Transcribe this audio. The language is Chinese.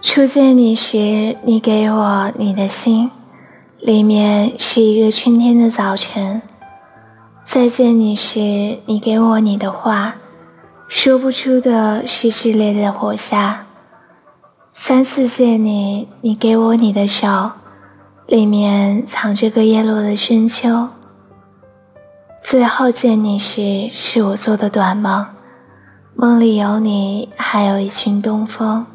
初见你时，你给我你的心，里面是一个春天的早晨；再见你时，你给我你的话，说不出的是炽烈的火夏；三次见你，你给我你的手，里面藏着个叶落的深秋；最后见你时，是我做的短梦，梦里有你，还有一群东风。